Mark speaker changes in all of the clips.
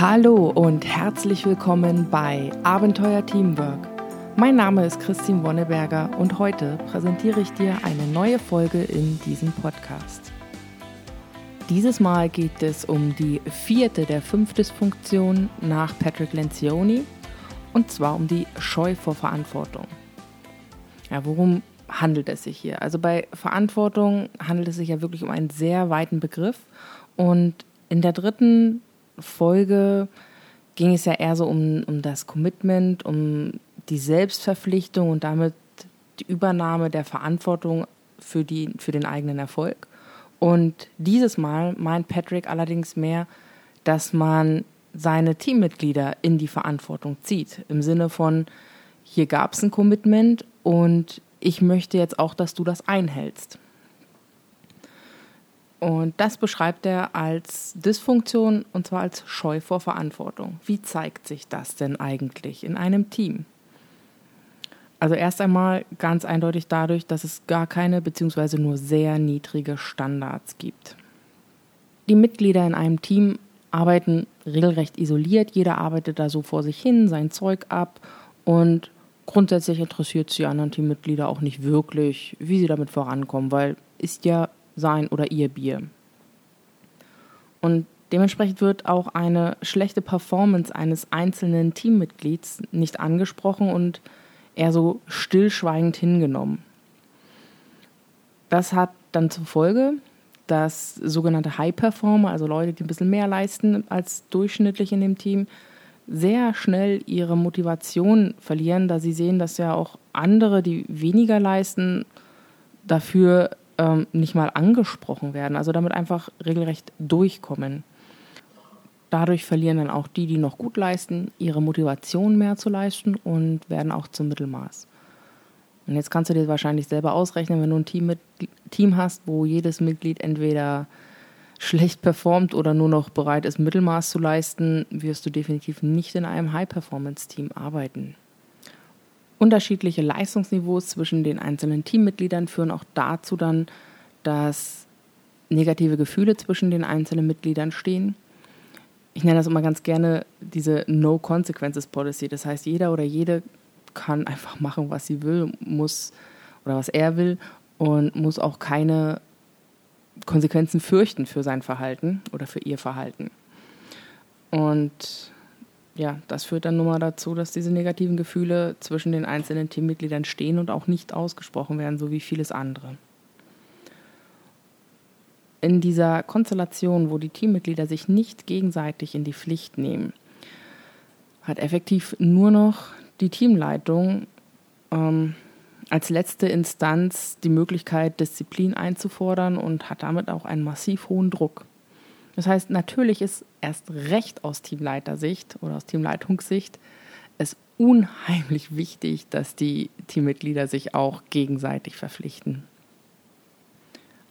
Speaker 1: Hallo und herzlich willkommen bei Abenteuer Teamwork. Mein Name ist Christine Wonneberger und heute präsentiere ich dir eine neue Folge in diesem Podcast. Dieses Mal geht es um die vierte der fünf Dysfunktionen nach Patrick Lencioni und zwar um die Scheu vor Verantwortung. Ja, worum handelt es sich hier? Also bei Verantwortung handelt es sich ja wirklich um einen sehr weiten Begriff und in der dritten Folge ging es ja eher so um, um das Commitment, um die Selbstverpflichtung und damit die Übernahme der Verantwortung für, die, für den eigenen Erfolg. Und dieses Mal meint Patrick allerdings mehr, dass man seine Teammitglieder in die Verantwortung zieht. Im Sinne von, hier gab es ein Commitment und ich möchte jetzt auch, dass du das einhältst. Und das beschreibt er als Dysfunktion und zwar als Scheu vor Verantwortung. Wie zeigt sich das denn eigentlich in einem Team? Also erst einmal ganz eindeutig dadurch, dass es gar keine bzw. nur sehr niedrige Standards gibt. Die Mitglieder in einem Team arbeiten regelrecht isoliert, jeder arbeitet da so vor sich hin, sein Zeug ab und grundsätzlich interessiert sich die anderen Teammitglieder auch nicht wirklich, wie sie damit vorankommen, weil ist ja sein oder ihr Bier. Und dementsprechend wird auch eine schlechte Performance eines einzelnen Teammitglieds nicht angesprochen und eher so stillschweigend hingenommen. Das hat dann zur Folge, dass sogenannte High Performer, also Leute, die ein bisschen mehr leisten als durchschnittlich in dem Team, sehr schnell ihre Motivation verlieren, da sie sehen, dass ja auch andere, die weniger leisten, dafür ähm, nicht mal angesprochen werden, also damit einfach regelrecht durchkommen. Dadurch verlieren dann auch die, die noch gut leisten, ihre Motivation mehr zu leisten und werden auch zum Mittelmaß. Und jetzt kannst du dir wahrscheinlich selber ausrechnen, wenn du ein Team, mit, Team hast, wo jedes Mitglied entweder schlecht performt oder nur noch bereit ist, Mittelmaß zu leisten, wirst du definitiv nicht in einem High-Performance-Team arbeiten. Unterschiedliche Leistungsniveaus zwischen den einzelnen Teammitgliedern führen auch dazu dann, dass negative Gefühle zwischen den einzelnen Mitgliedern stehen. Ich nenne das immer ganz gerne diese No Consequences Policy. Das heißt, jeder oder jede kann einfach machen, was sie will, muss oder was er will und muss auch keine Konsequenzen fürchten für sein Verhalten oder für ihr Verhalten. Und ja, das führt dann nun mal dazu, dass diese negativen Gefühle zwischen den einzelnen Teammitgliedern stehen und auch nicht ausgesprochen werden, so wie vieles andere. In dieser Konstellation, wo die Teammitglieder sich nicht gegenseitig in die Pflicht nehmen, hat effektiv nur noch die Teamleitung ähm, als letzte Instanz die Möglichkeit, Disziplin einzufordern und hat damit auch einen massiv hohen Druck. Das heißt, natürlich ist erst recht aus Teamleitersicht oder aus Teamleitungssicht es unheimlich wichtig, dass die Teammitglieder sich auch gegenseitig verpflichten.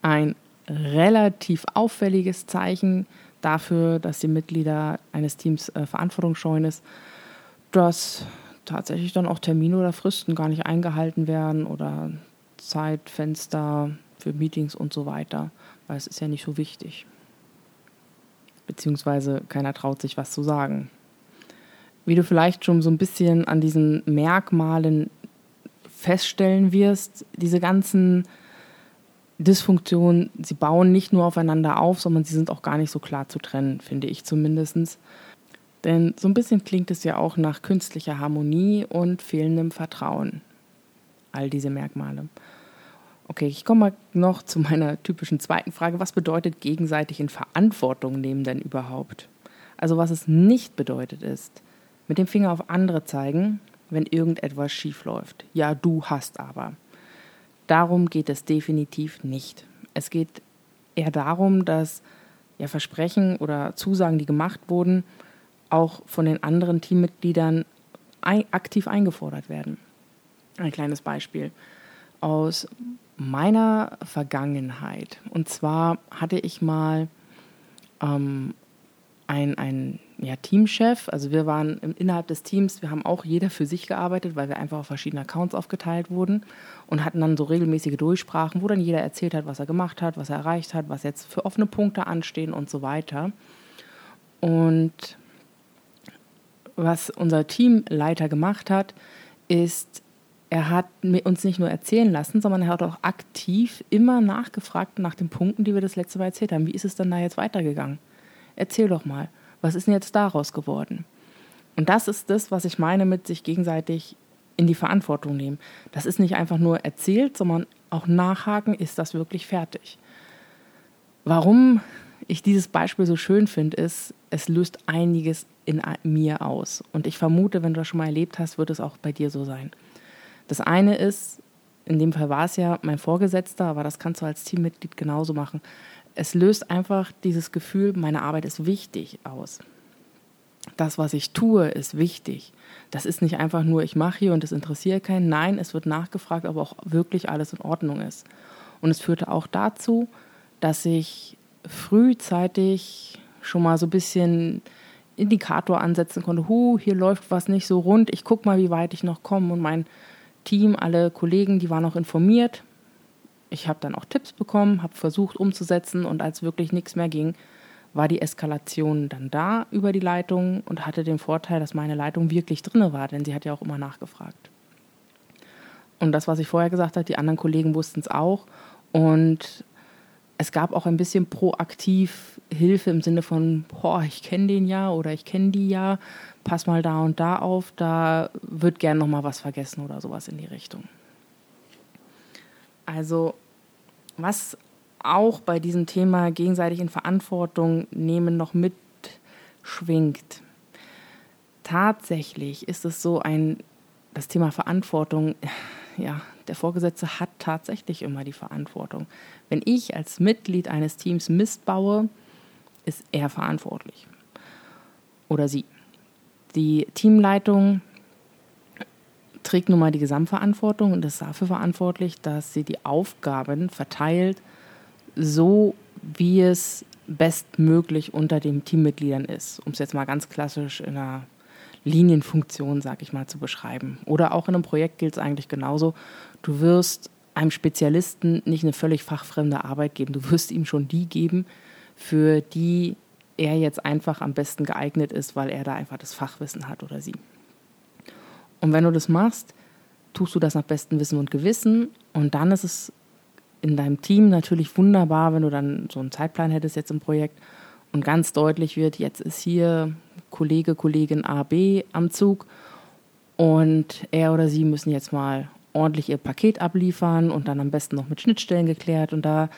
Speaker 1: Ein relativ auffälliges Zeichen dafür, dass die Mitglieder eines Teams äh, verantwortungsscheuen ist, dass tatsächlich dann auch Termine oder Fristen gar nicht eingehalten werden oder Zeitfenster für Meetings und so weiter, weil es ist ja nicht so wichtig beziehungsweise keiner traut sich was zu sagen. Wie du vielleicht schon so ein bisschen an diesen Merkmalen feststellen wirst, diese ganzen Dysfunktionen, sie bauen nicht nur aufeinander auf, sondern sie sind auch gar nicht so klar zu trennen, finde ich zumindest. Denn so ein bisschen klingt es ja auch nach künstlicher Harmonie und fehlendem Vertrauen. All diese Merkmale. Okay, ich komme mal noch zu meiner typischen zweiten Frage. Was bedeutet gegenseitig in Verantwortung nehmen denn überhaupt? Also was es nicht bedeutet ist, mit dem Finger auf andere zeigen, wenn irgendetwas schief läuft. Ja, du hast aber. Darum geht es definitiv nicht. Es geht eher darum, dass ja, Versprechen oder Zusagen, die gemacht wurden, auch von den anderen Teammitgliedern aktiv eingefordert werden. Ein kleines Beispiel aus meiner Vergangenheit. Und zwar hatte ich mal ähm, ein, ein ja, Teamchef, also wir waren im, innerhalb des Teams, wir haben auch jeder für sich gearbeitet, weil wir einfach auf verschiedene Accounts aufgeteilt wurden und hatten dann so regelmäßige Durchsprachen, wo dann jeder erzählt hat, was er gemacht hat, was er erreicht hat, was jetzt für offene Punkte anstehen und so weiter. Und was unser Teamleiter gemacht hat, ist, er hat uns nicht nur erzählen lassen, sondern er hat auch aktiv immer nachgefragt nach den Punkten, die wir das letzte Mal erzählt haben. Wie ist es denn da jetzt weitergegangen? Erzähl doch mal, was ist denn jetzt daraus geworden? Und das ist das, was ich meine mit sich gegenseitig in die Verantwortung nehmen. Das ist nicht einfach nur erzählt, sondern auch nachhaken, ist das wirklich fertig? Warum ich dieses Beispiel so schön finde, ist, es löst einiges in mir aus. Und ich vermute, wenn du das schon mal erlebt hast, wird es auch bei dir so sein. Das eine ist, in dem Fall war es ja mein Vorgesetzter, aber das kannst du als Teammitglied genauso machen. Es löst einfach dieses Gefühl, meine Arbeit ist wichtig aus. Das, was ich tue, ist wichtig. Das ist nicht einfach nur, ich mache hier und es interessiert keinen. Nein, es wird nachgefragt, ob auch wirklich alles in Ordnung ist. Und es führte auch dazu, dass ich frühzeitig schon mal so ein bisschen Indikator ansetzen konnte. Hu, hier läuft was nicht so rund. Ich gucke mal, wie weit ich noch komme. Und mein Team, alle Kollegen, die waren auch informiert. Ich habe dann auch Tipps bekommen, habe versucht umzusetzen und als wirklich nichts mehr ging, war die Eskalation dann da über die Leitung und hatte den Vorteil, dass meine Leitung wirklich drinne war, denn sie hat ja auch immer nachgefragt. Und das, was ich vorher gesagt habe, die anderen Kollegen wussten es auch. Und es gab auch ein bisschen proaktiv Hilfe im Sinne von, boah, ich kenne den ja oder ich kenne die ja, pass mal da und da auf, da wird gern noch mal was vergessen oder sowas in die Richtung. Also was auch bei diesem Thema gegenseitig in Verantwortung nehmen noch mitschwingt. Tatsächlich ist es so ein, das Thema Verantwortung, ja, der Vorgesetzte hat tatsächlich immer die Verantwortung. Wenn ich als Mitglied eines Teams Mist baue, ist er verantwortlich. Oder sie. Die Teamleitung trägt nun mal die Gesamtverantwortung und ist dafür verantwortlich, dass sie die Aufgaben verteilt, so wie es bestmöglich unter den Teammitgliedern ist, um es jetzt mal ganz klassisch in einer Linienfunktion, sag ich mal, zu beschreiben. Oder auch in einem Projekt gilt es eigentlich genauso. Du wirst einem Spezialisten nicht eine völlig fachfremde Arbeit geben. Du wirst ihm schon die geben, für die er jetzt einfach am besten geeignet ist, weil er da einfach das Fachwissen hat oder sie. Und wenn du das machst, tust du das nach bestem Wissen und Gewissen und dann ist es in deinem Team natürlich wunderbar, wenn du dann so einen Zeitplan hättest jetzt im Projekt und ganz deutlich wird, jetzt ist hier Kollege, Kollegin A, B am Zug und er oder sie müssen jetzt mal ordentlich ihr Paket abliefern und dann am besten noch mit Schnittstellen geklärt. Und da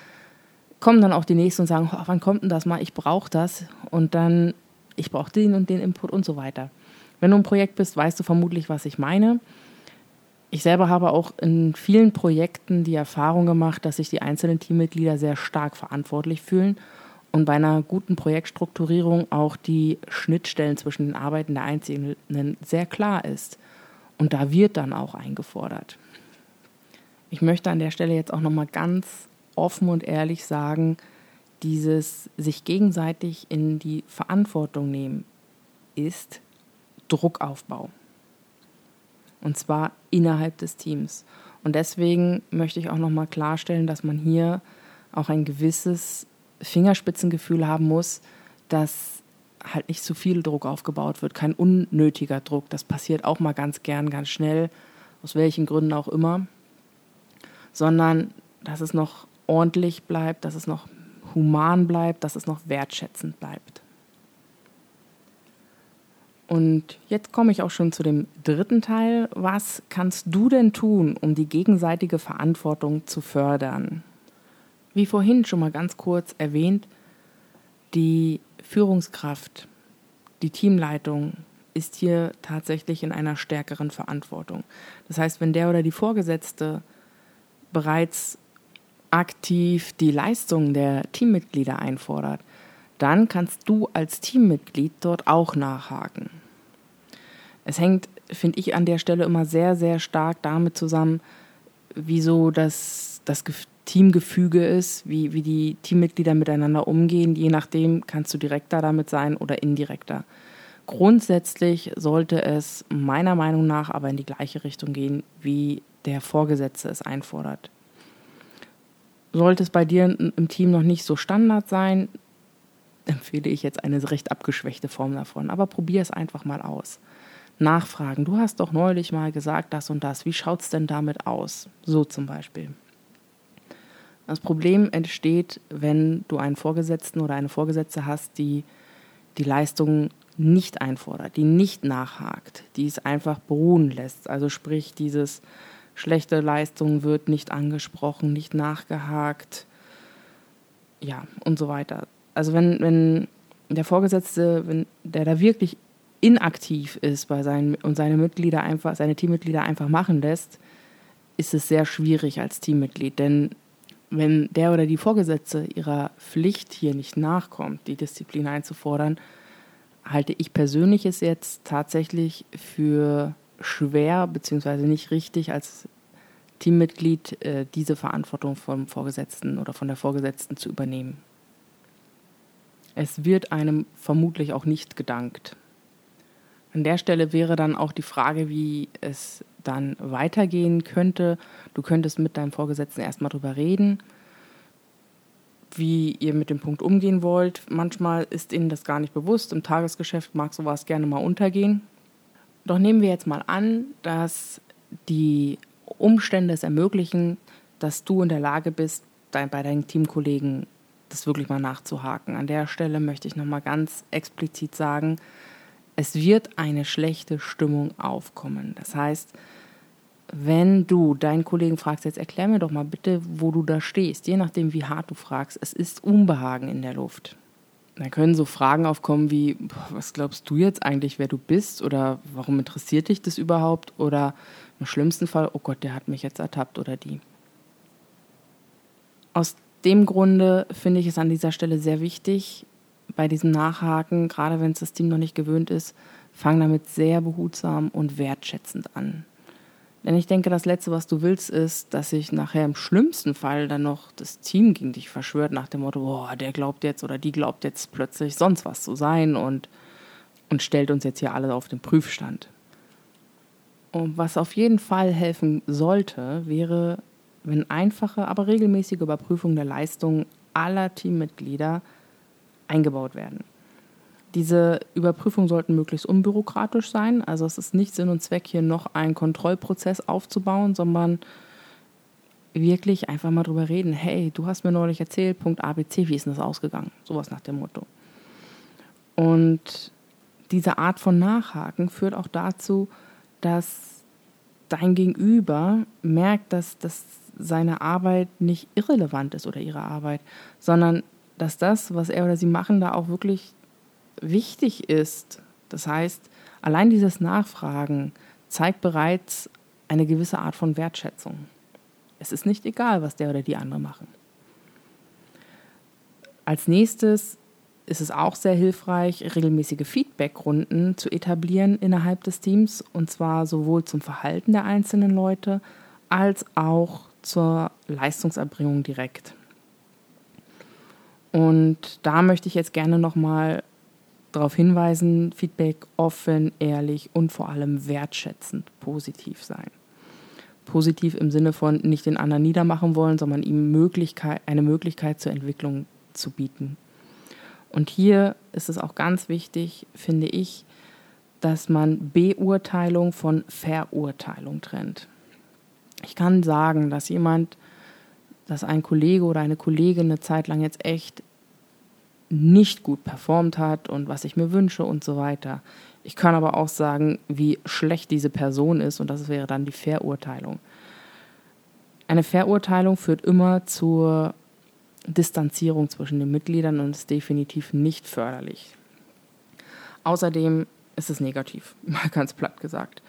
Speaker 1: kommen dann auch die Nächsten und sagen, oh, wann kommt denn das mal? Ich brauche das. Und dann, ich brauche den und den Input und so weiter. Wenn du im Projekt bist, weißt du vermutlich, was ich meine. Ich selber habe auch in vielen Projekten die Erfahrung gemacht, dass sich die einzelnen Teammitglieder sehr stark verantwortlich fühlen und bei einer guten Projektstrukturierung auch die Schnittstellen zwischen den Arbeiten der Einzelnen sehr klar ist. Und da wird dann auch eingefordert. Ich möchte an der Stelle jetzt auch nochmal ganz offen und ehrlich sagen, dieses sich gegenseitig in die Verantwortung nehmen ist Druckaufbau. Und zwar innerhalb des Teams. Und deswegen möchte ich auch nochmal klarstellen, dass man hier auch ein gewisses Fingerspitzengefühl haben muss, dass halt nicht zu viel Druck aufgebaut wird, kein unnötiger Druck. Das passiert auch mal ganz gern, ganz schnell, aus welchen Gründen auch immer, sondern dass es noch ordentlich bleibt, dass es noch human bleibt, dass es noch wertschätzend bleibt. Und jetzt komme ich auch schon zu dem dritten Teil. Was kannst du denn tun, um die gegenseitige Verantwortung zu fördern? Wie vorhin schon mal ganz kurz erwähnt, die Führungskraft, die Teamleitung ist hier tatsächlich in einer stärkeren Verantwortung. Das heißt, wenn der oder die Vorgesetzte bereits aktiv die Leistung der Teammitglieder einfordert, dann kannst du als Teammitglied dort auch nachhaken. Es hängt, finde ich, an der Stelle immer sehr, sehr stark damit zusammen, wieso das, das Teamgefüge ist, wie, wie die Teammitglieder miteinander umgehen. Je nachdem kannst du direkter damit sein oder indirekter. Grundsätzlich sollte es meiner Meinung nach aber in die gleiche Richtung gehen, wie der Vorgesetzte es einfordert. Sollte es bei dir im Team noch nicht so Standard sein, empfehle ich jetzt eine recht abgeschwächte Form davon. Aber probier es einfach mal aus. Nachfragen. Du hast doch neulich mal gesagt, das und das. Wie schaut es denn damit aus? So zum Beispiel. Das Problem entsteht, wenn du einen Vorgesetzten oder eine Vorgesetzte hast, die die Leistung nicht einfordert, die nicht nachhakt, die es einfach beruhen lässt. Also sprich, dieses schlechte Leistung wird nicht angesprochen, nicht nachgehakt, ja, und so weiter. Also wenn, wenn der Vorgesetzte, wenn der da wirklich inaktiv ist bei seinen und seine Mitglieder einfach, seine Teammitglieder einfach machen lässt, ist es sehr schwierig als Teammitglied. Denn wenn der oder die Vorgesetzte ihrer Pflicht hier nicht nachkommt, die Disziplin einzufordern, halte ich persönlich es jetzt tatsächlich für schwer bzw. nicht richtig als Teammitglied äh, diese Verantwortung vom Vorgesetzten oder von der Vorgesetzten zu übernehmen. Es wird einem vermutlich auch nicht gedankt. An der Stelle wäre dann auch die Frage, wie es dann weitergehen könnte. Du könntest mit deinem Vorgesetzten erstmal drüber reden, wie ihr mit dem Punkt umgehen wollt. Manchmal ist ihnen das gar nicht bewusst. Im Tagesgeschäft mag sowas gerne mal untergehen. Doch nehmen wir jetzt mal an, dass die Umstände es ermöglichen, dass du in der Lage bist, bei deinen Teamkollegen das wirklich mal nachzuhaken. An der Stelle möchte ich nochmal ganz explizit sagen, es wird eine schlechte Stimmung aufkommen. Das heißt, wenn du deinen Kollegen fragst, jetzt erklär mir doch mal bitte, wo du da stehst, je nachdem, wie hart du fragst, es ist Unbehagen in der Luft. Da können so Fragen aufkommen wie, was glaubst du jetzt eigentlich, wer du bist? Oder warum interessiert dich das überhaupt? Oder im schlimmsten Fall, oh Gott, der hat mich jetzt ertappt oder die. Aus dem Grunde finde ich es an dieser Stelle sehr wichtig, bei diesem Nachhaken, gerade wenn es das Team noch nicht gewöhnt ist, fang damit sehr behutsam und wertschätzend an. Denn ich denke, das Letzte, was du willst, ist, dass sich nachher im schlimmsten Fall dann noch das Team gegen dich verschwört, nach dem Motto, boah, der glaubt jetzt oder die glaubt jetzt plötzlich sonst was zu sein und, und stellt uns jetzt hier alle auf den Prüfstand. Und was auf jeden Fall helfen sollte, wäre, wenn einfache, aber regelmäßige Überprüfungen der Leistung aller Teammitglieder eingebaut werden. Diese Überprüfungen sollten möglichst unbürokratisch sein. Also es ist nicht Sinn und Zweck, hier noch einen Kontrollprozess aufzubauen, sondern wirklich einfach mal drüber reden. Hey, du hast mir neulich erzählt, Punkt ABC, wie ist denn das ausgegangen? Sowas nach dem Motto. Und diese Art von Nachhaken führt auch dazu, dass dein Gegenüber merkt, dass, dass seine Arbeit nicht irrelevant ist oder ihre Arbeit, sondern dass das, was er oder sie machen, da auch wirklich wichtig ist. Das heißt, allein dieses Nachfragen zeigt bereits eine gewisse Art von Wertschätzung. Es ist nicht egal, was der oder die andere machen. Als nächstes ist es auch sehr hilfreich, regelmäßige Feedbackrunden zu etablieren innerhalb des Teams, und zwar sowohl zum Verhalten der einzelnen Leute als auch zur Leistungserbringung direkt. Und da möchte ich jetzt gerne nochmal darauf hinweisen, Feedback offen, ehrlich und vor allem wertschätzend positiv sein. Positiv im Sinne von nicht den anderen niedermachen wollen, sondern ihm Möglichkeit, eine Möglichkeit zur Entwicklung zu bieten. Und hier ist es auch ganz wichtig, finde ich, dass man Beurteilung von Verurteilung trennt. Ich kann sagen, dass jemand, dass ein Kollege oder eine Kollegin eine Zeit lang jetzt echt nicht gut performt hat und was ich mir wünsche und so weiter. Ich kann aber auch sagen, wie schlecht diese Person ist und das wäre dann die Verurteilung. Eine Verurteilung führt immer zur Distanzierung zwischen den Mitgliedern und ist definitiv nicht förderlich. Außerdem ist es negativ, mal ganz platt gesagt.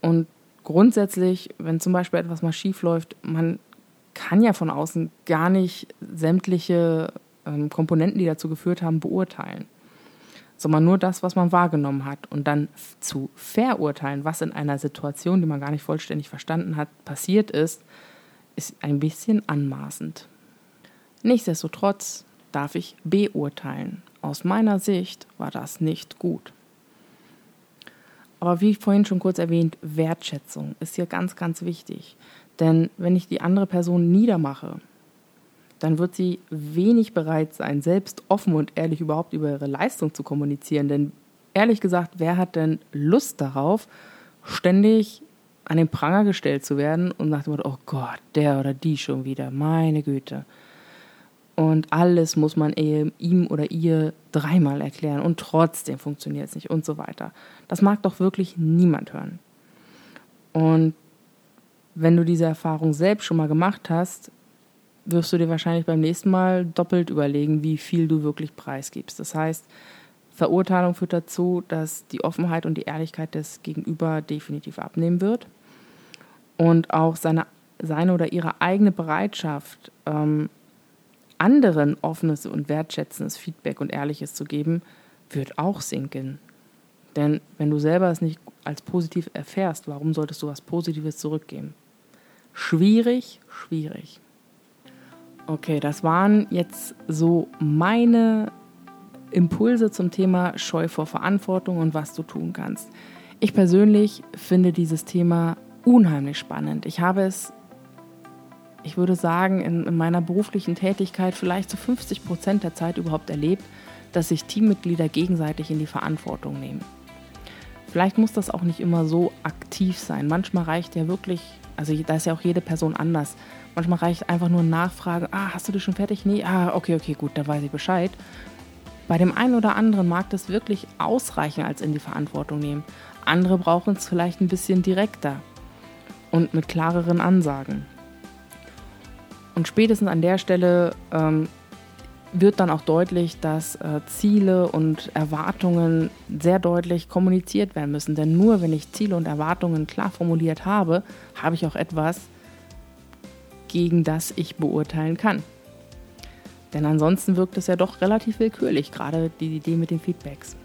Speaker 1: Und grundsätzlich, wenn zum Beispiel etwas mal schief läuft, man kann ja von außen gar nicht sämtliche ähm, Komponenten, die dazu geführt haben, beurteilen, sondern nur das, was man wahrgenommen hat. Und dann zu verurteilen, was in einer Situation, die man gar nicht vollständig verstanden hat, passiert ist, ist ein bisschen anmaßend. Nichtsdestotrotz darf ich beurteilen. Aus meiner Sicht war das nicht gut. Aber wie vorhin schon kurz erwähnt, Wertschätzung ist hier ganz, ganz wichtig. Denn wenn ich die andere Person niedermache, dann wird sie wenig bereit sein, selbst offen und ehrlich überhaupt über ihre Leistung zu kommunizieren. Denn ehrlich gesagt, wer hat denn Lust darauf, ständig an den Pranger gestellt zu werden und nach dem Motto, oh Gott, der oder die schon wieder, meine Güte. Und alles muss man ihm oder ihr dreimal erklären und trotzdem funktioniert es nicht und so weiter. Das mag doch wirklich niemand hören. Und wenn du diese Erfahrung selbst schon mal gemacht hast, wirst du dir wahrscheinlich beim nächsten Mal doppelt überlegen, wie viel du wirklich preisgibst. Das heißt, Verurteilung führt dazu, dass die Offenheit und die Ehrlichkeit des Gegenüber definitiv abnehmen wird und auch seine, seine oder ihre eigene Bereitschaft, ähm, anderen offenes und wertschätzendes Feedback und ehrliches zu geben, wird auch sinken. Denn wenn du selber es nicht als positiv erfährst, warum solltest du was Positives zurückgeben? Schwierig, schwierig. Okay, das waren jetzt so meine Impulse zum Thema Scheu vor Verantwortung und was du tun kannst. Ich persönlich finde dieses Thema unheimlich spannend. Ich habe es, ich würde sagen, in, in meiner beruflichen Tätigkeit vielleicht zu 50 Prozent der Zeit überhaupt erlebt, dass sich Teammitglieder gegenseitig in die Verantwortung nehmen. Vielleicht muss das auch nicht immer so aktiv sein. Manchmal reicht ja wirklich, also da ist ja auch jede Person anders. Manchmal reicht einfach nur Nachfrage, ah, hast du das schon fertig? Nee, ah, okay, okay, gut, da weiß ich Bescheid. Bei dem einen oder anderen mag das wirklich ausreichen als in die Verantwortung nehmen. Andere brauchen es vielleicht ein bisschen direkter und mit klareren Ansagen. Und spätestens an der Stelle ähm, wird dann auch deutlich, dass äh, Ziele und Erwartungen sehr deutlich kommuniziert werden müssen. Denn nur wenn ich Ziele und Erwartungen klar formuliert habe, habe ich auch etwas, gegen das ich beurteilen kann. Denn ansonsten wirkt es ja doch relativ willkürlich, gerade die Idee mit den Feedbacks.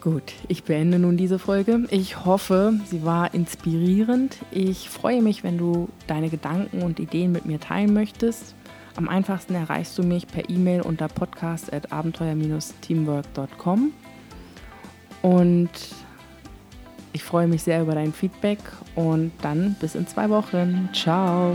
Speaker 1: Gut, ich beende nun diese Folge. Ich hoffe, sie war inspirierend. Ich freue mich, wenn du deine Gedanken und Ideen mit mir teilen möchtest. Am einfachsten erreichst du mich per E-Mail unter podcast.abenteuer-teamwork.com. Und ich freue mich sehr über dein Feedback und dann bis in zwei Wochen. Ciao.